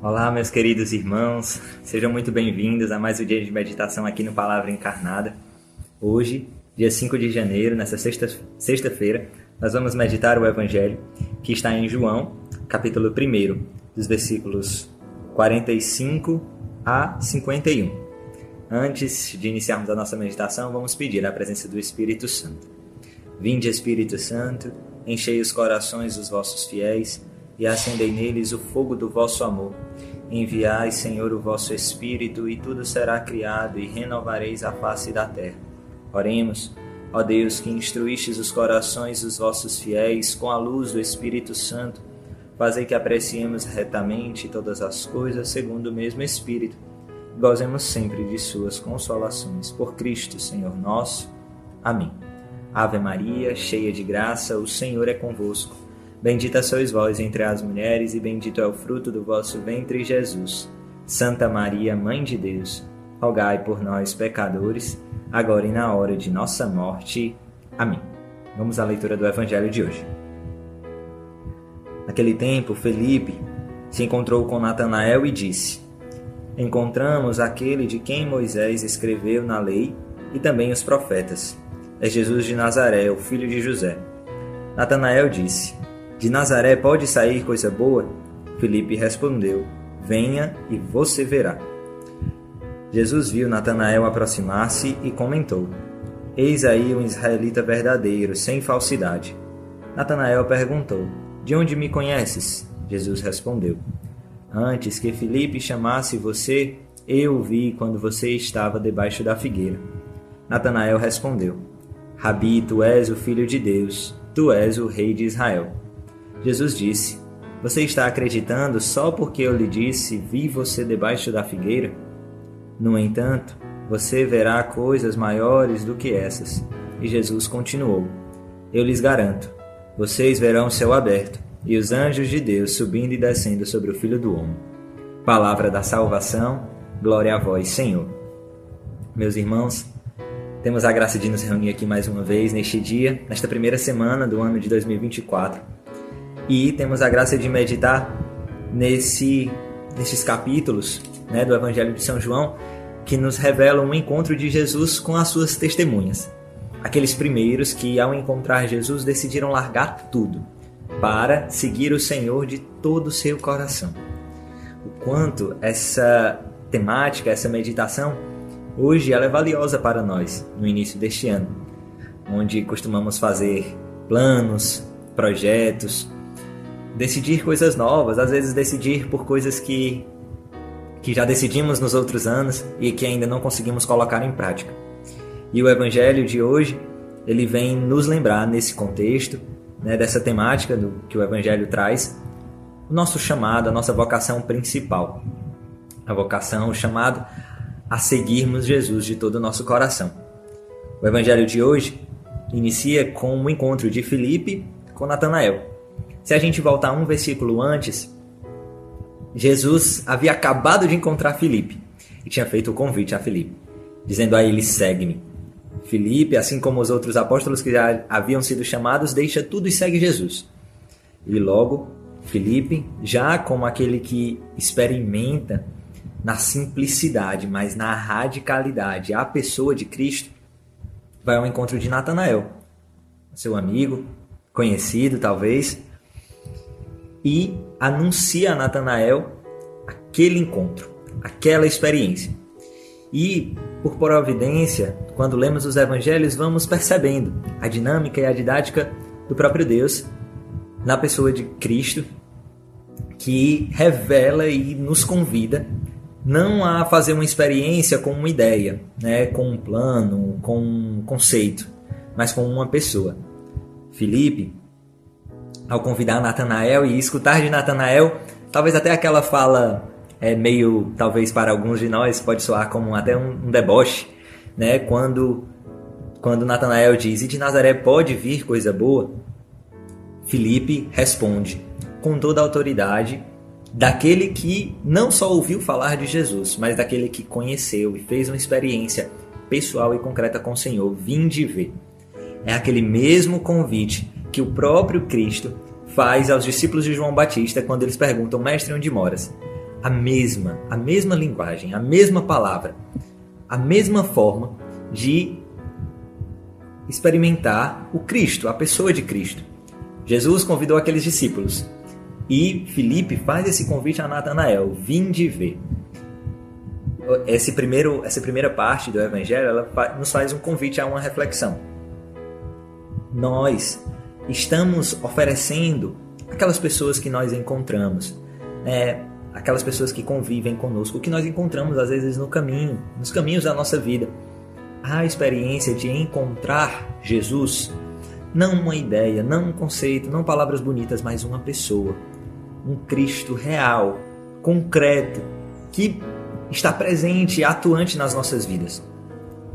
Olá, meus queridos irmãos, sejam muito bem-vindos a mais um dia de meditação aqui no Palavra Encarnada. Hoje, dia 5 de janeiro, nessa sexta-feira, sexta nós vamos meditar o Evangelho que está em João, capítulo 1, dos versículos 45 a 51. Antes de iniciarmos a nossa meditação, vamos pedir a presença do Espírito Santo. Vinde, Espírito Santo, enchei os corações dos vossos fiéis e acendei neles o fogo do vosso amor. Enviai, Senhor, o vosso Espírito, e tudo será criado, e renovareis a face da terra. Oremos, ó Deus, que instruístes os corações dos vossos fiéis com a luz do Espírito Santo, fazei que apreciemos retamente todas as coisas segundo o mesmo Espírito, e gozemos sempre de suas consolações. Por Cristo, Senhor nosso. Amém. Ave Maria, cheia de graça, o Senhor é convosco. Bendita sois vós entre as mulheres, e bendito é o fruto do vosso ventre, Jesus. Santa Maria, Mãe de Deus, rogai por nós, pecadores, agora e na hora de nossa morte. Amém. Vamos à leitura do Evangelho de hoje. Naquele tempo, Felipe se encontrou com Natanael e disse: Encontramos aquele de quem Moisés escreveu na lei e também os profetas. É Jesus de Nazaré, o filho de José. Natanael disse: de Nazaré pode sair coisa boa? Felipe respondeu: Venha e você verá. Jesus viu Natanael aproximar-se e comentou: Eis aí um israelita verdadeiro, sem falsidade. Natanael perguntou: De onde me conheces? Jesus respondeu: Antes que Felipe chamasse você, eu o vi quando você estava debaixo da figueira. Natanael respondeu: Rabi, tu és o filho de Deus, tu és o rei de Israel. Jesus disse: Você está acreditando só porque eu lhe disse, vi você debaixo da figueira? No entanto, você verá coisas maiores do que essas. E Jesus continuou: Eu lhes garanto, vocês verão o céu aberto e os anjos de Deus subindo e descendo sobre o Filho do Homem. Palavra da salvação, glória a vós, Senhor. Meus irmãos, temos a graça de nos reunir aqui mais uma vez neste dia, nesta primeira semana do ano de 2024 e temos a graça de meditar nesse, nesses capítulos né, do Evangelho de São João que nos revelam o encontro de Jesus com as suas testemunhas. Aqueles primeiros que, ao encontrar Jesus, decidiram largar tudo para seguir o Senhor de todo o seu coração. O quanto essa temática, essa meditação, hoje ela é valiosa para nós no início deste ano, onde costumamos fazer planos, projetos, decidir coisas novas, às vezes decidir por coisas que que já decidimos nos outros anos e que ainda não conseguimos colocar em prática. E o evangelho de hoje, ele vem nos lembrar nesse contexto, né, dessa temática do que o evangelho traz, o nosso chamado, a nossa vocação principal. A vocação, o chamado a seguirmos Jesus de todo o nosso coração. O evangelho de hoje inicia com o um encontro de Filipe com Natanael. Se a gente voltar um versículo antes, Jesus havia acabado de encontrar Filipe e tinha feito o convite a Filipe, dizendo a ele: segue-me. Filipe, assim como os outros apóstolos que já haviam sido chamados, deixa tudo e segue Jesus. E logo, Filipe, já como aquele que experimenta na simplicidade, mas na radicalidade a pessoa de Cristo, vai ao encontro de Natanael, seu amigo, conhecido talvez, e anuncia a Natanael aquele encontro, aquela experiência. E, por providência, quando lemos os evangelhos, vamos percebendo a dinâmica e a didática do próprio Deus na pessoa de Cristo, que revela e nos convida não a fazer uma experiência com uma ideia, né, com um plano, com um conceito, mas com uma pessoa. Felipe ao convidar Natanael e escutar de Natanael, talvez até aquela fala é meio, talvez para alguns de nós, pode soar como até um, um deboche, né? Quando quando Natanael diz: "E de Nazaré pode vir coisa boa?" Filipe responde com toda a autoridade daquele que não só ouviu falar de Jesus, mas daquele que conheceu e fez uma experiência pessoal e concreta com o Senhor, vinde ver. É aquele mesmo convite que o próprio Cristo faz aos discípulos de João Batista quando eles perguntam: Mestre, onde moras? a mesma, a mesma linguagem, a mesma palavra, a mesma forma de experimentar o Cristo, a pessoa de Cristo. Jesus convidou aqueles discípulos e Filipe faz esse convite a Natanael: vinde ver. Esse primeiro, essa primeira parte do Evangelho ela nos faz um convite a uma reflexão. Nós estamos oferecendo aquelas pessoas que nós encontramos, é, aquelas pessoas que convivem conosco, que nós encontramos às vezes no caminho, nos caminhos da nossa vida. A experiência de encontrar Jesus, não uma ideia, não um conceito, não palavras bonitas, mas uma pessoa, um Cristo real, concreto, que está presente e atuante nas nossas vidas.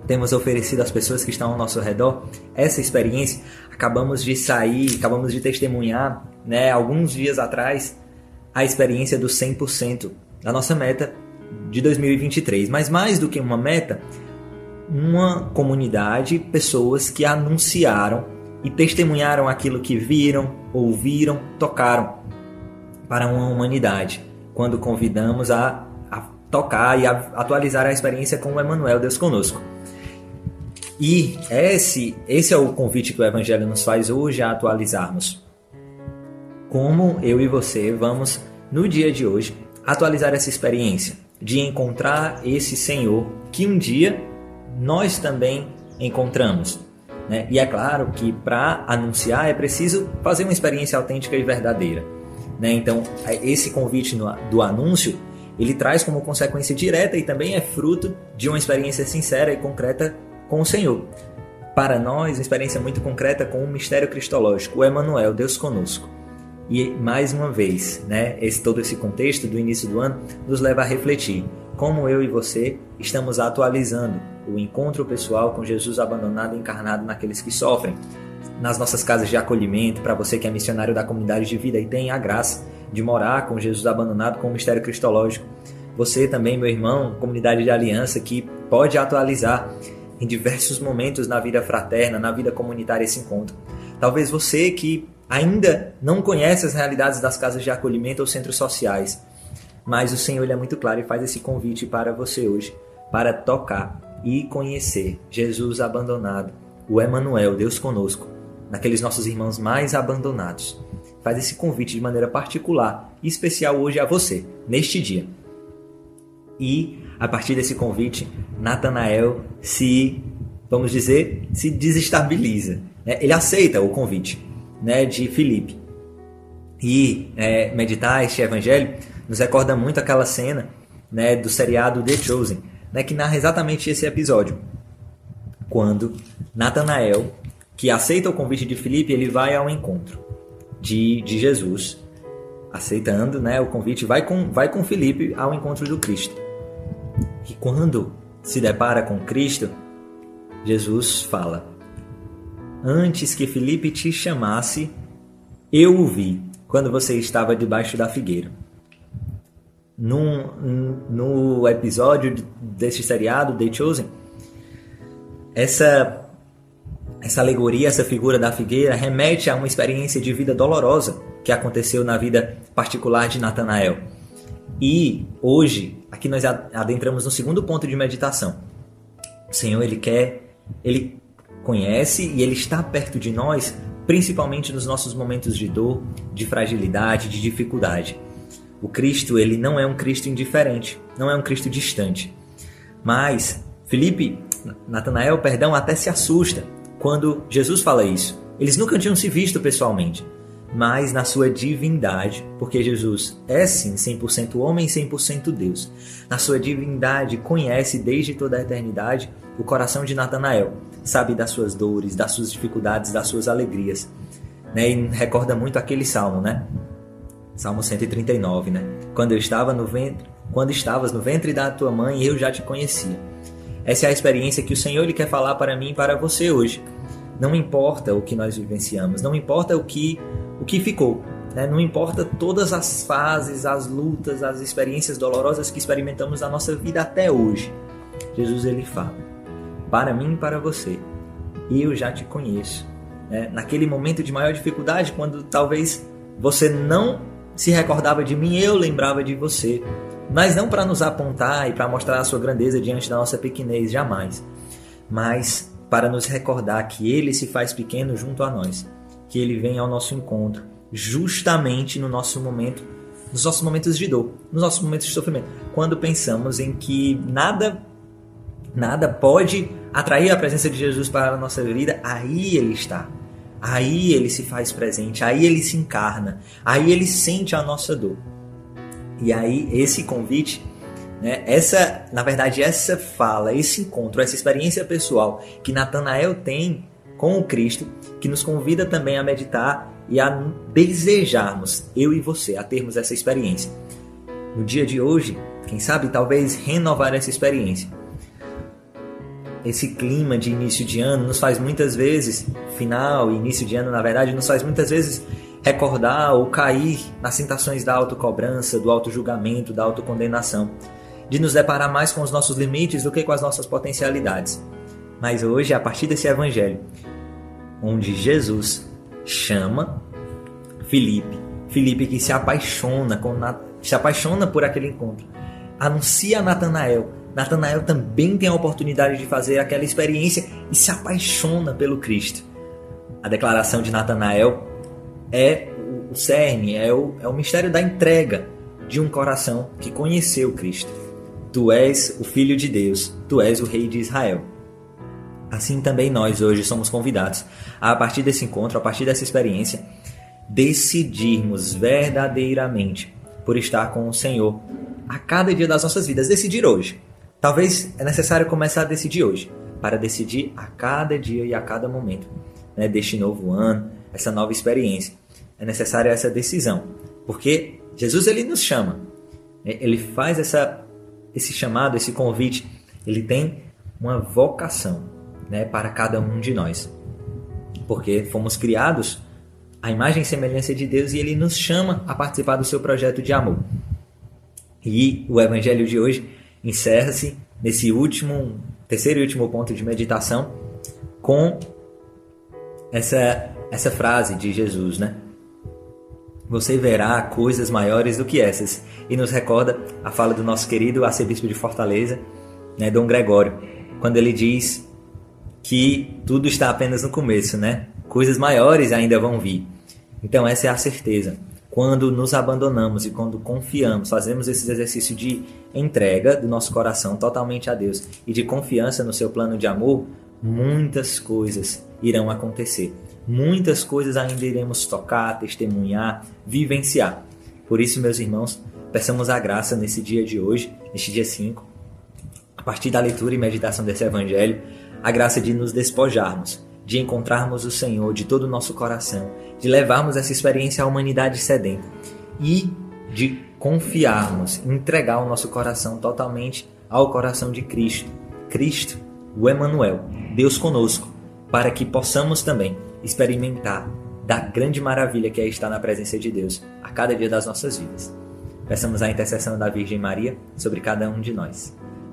Temos oferecido às pessoas que estão ao nosso redor essa experiência. Acabamos de sair, acabamos de testemunhar, né, alguns dias atrás, a experiência do 100% da nossa meta de 2023. Mas mais do que uma meta, uma comunidade, pessoas que anunciaram e testemunharam aquilo que viram, ouviram, tocaram para uma humanidade, quando convidamos a, a tocar e a atualizar a experiência com o Emmanuel, Deus conosco. E esse, esse é o convite que o Evangelho nos faz hoje a atualizarmos. Como eu e você vamos, no dia de hoje, atualizar essa experiência de encontrar esse Senhor que um dia nós também encontramos. Né? E é claro que para anunciar é preciso fazer uma experiência autêntica e verdadeira. Né? Então, esse convite do anúncio ele traz como consequência direta e também é fruto de uma experiência sincera e concreta com o Senhor. Para nós, uma experiência muito concreta com o mistério cristológico, o Emmanuel, Deus conosco. E mais uma vez, né, esse, todo esse contexto do início do ano nos leva a refletir como eu e você estamos atualizando o encontro pessoal com Jesus abandonado e encarnado naqueles que sofrem, nas nossas casas de acolhimento, para você que é missionário da comunidade de vida e tem a graça de morar com Jesus abandonado com o mistério cristológico. Você também, meu irmão, comunidade de aliança, que pode atualizar em diversos momentos na vida fraterna, na vida comunitária esse encontro. Talvez você que ainda não conhece as realidades das casas de acolhimento ou centros sociais, mas o Senhor é muito claro e faz esse convite para você hoje, para tocar e conhecer Jesus abandonado, o Emanuel, Deus conosco, naqueles nossos irmãos mais abandonados. Faz esse convite de maneira particular e especial hoje a você, neste dia. E a partir desse convite, Natanael se, vamos dizer, se desestabiliza. Né? Ele aceita o convite né, de Filipe. E é, meditar este evangelho nos recorda muito aquela cena né, do seriado The Chosen, né, que narra exatamente esse episódio. Quando Natanael, que aceita o convite de Filipe, ele vai ao encontro de, de Jesus, aceitando né, o convite, vai com, vai com Filipe ao encontro do Cristo. E quando se depara com Cristo, Jesus fala: Antes que Filipe te chamasse, eu o vi quando você estava debaixo da figueira. Num, no episódio desse seriado, The Chosen, essa, essa alegoria, essa figura da figueira remete a uma experiência de vida dolorosa que aconteceu na vida particular de Natanael. E hoje, aqui nós adentramos no segundo ponto de meditação. O Senhor, Ele quer, Ele conhece e Ele está perto de nós, principalmente nos nossos momentos de dor, de fragilidade, de dificuldade. O Cristo, ele não é um Cristo indiferente, não é um Cristo distante. Mas Felipe, Natanael, perdão, até se assusta quando Jesus fala isso. Eles nunca tinham se visto pessoalmente, mas na sua divindade, porque Jesus é sim 100% homem e 100% Deus. Na sua divindade, conhece desde toda a eternidade o coração de Natanael, sabe das suas dores, das suas dificuldades, das suas alegrias. Né? E recorda muito aquele salmo, né? Salmo 139, né? Quando eu estava no ventre, quando estavas no ventre da tua mãe, eu já te conhecia. Essa é a experiência que o Senhor ele quer falar para mim e para você hoje. Não importa o que nós vivenciamos, não importa o que o que ficou, né? não importa todas as fases, as lutas, as experiências dolorosas que experimentamos na nossa vida até hoje. Jesus ele fala: para mim e para você, eu já te conheço. Né? Naquele momento de maior dificuldade, quando talvez você não se recordava de mim, eu lembrava de você. Mas não para nos apontar e para mostrar a sua grandeza diante da nossa pequenez, jamais. Mas para nos recordar que ele se faz pequeno junto a nós, que ele vem ao nosso encontro, justamente no nosso momento, nos nossos momentos de dor, nos nossos momentos de sofrimento, quando pensamos em que nada nada pode atrair a presença de Jesus para a nossa vida, aí ele está. Aí ele se faz presente, aí ele se encarna, aí ele sente a nossa dor. E aí esse convite, né, essa, na verdade, essa fala, esse encontro, essa experiência pessoal que Natanael tem com o Cristo, que nos convida também a meditar e a desejarmos, eu e você, a termos essa experiência. No dia de hoje, quem sabe talvez renovar essa experiência esse clima de início de ano nos faz muitas vezes, final e início de ano, na verdade, nos faz muitas vezes recordar ou cair nas tentações da autocobrança, do autojulgamento, da autocondenação, de nos deparar mais com os nossos limites do que com as nossas potencialidades. Mas hoje, a partir desse evangelho, onde Jesus chama Felipe, Felipe que se apaixona, com, se apaixona por aquele encontro, anuncia a Natanael Natanael também tem a oportunidade de fazer aquela experiência e se apaixona pelo Cristo. A declaração de Natanael é o cerne, é o, é o mistério da entrega de um coração que conheceu Cristo. Tu és o Filho de Deus, tu és o Rei de Israel. Assim também nós hoje somos convidados a, a partir desse encontro, a partir dessa experiência, decidirmos verdadeiramente por estar com o Senhor a cada dia das nossas vidas. Decidir hoje Talvez é necessário começar a decidir hoje, para decidir a cada dia e a cada momento né, deste novo ano, essa nova experiência. É necessária essa decisão, porque Jesus ele nos chama, né, ele faz essa, esse chamado, esse convite, ele tem uma vocação né, para cada um de nós, porque fomos criados à imagem e semelhança de Deus e ele nos chama a participar do seu projeto de amor. E o evangelho de hoje encerra-se nesse último, terceiro e último ponto de meditação com essa, essa frase de Jesus, né? Você verá coisas maiores do que essas. E nos recorda a fala do nosso querido arcebispo de Fortaleza, né, Dom Gregório, quando ele diz que tudo está apenas no começo, né? Coisas maiores ainda vão vir. Então essa é a certeza quando nos abandonamos e quando confiamos, fazemos esse exercício de entrega do nosso coração totalmente a Deus e de confiança no seu plano de amor, muitas coisas irão acontecer. Muitas coisas ainda iremos tocar, testemunhar, vivenciar. Por isso, meus irmãos, peçamos a graça nesse dia de hoje, neste dia 5, a partir da leitura e meditação desse evangelho, a graça de nos despojarmos de encontrarmos o Senhor de todo o nosso coração, de levarmos essa experiência à humanidade sedenta e de confiarmos, entregar o nosso coração totalmente ao coração de Cristo. Cristo, o Emanuel, Deus conosco, para que possamos também experimentar da grande maravilha que é estar na presença de Deus a cada dia das nossas vidas. Peçamos a intercessão da Virgem Maria sobre cada um de nós.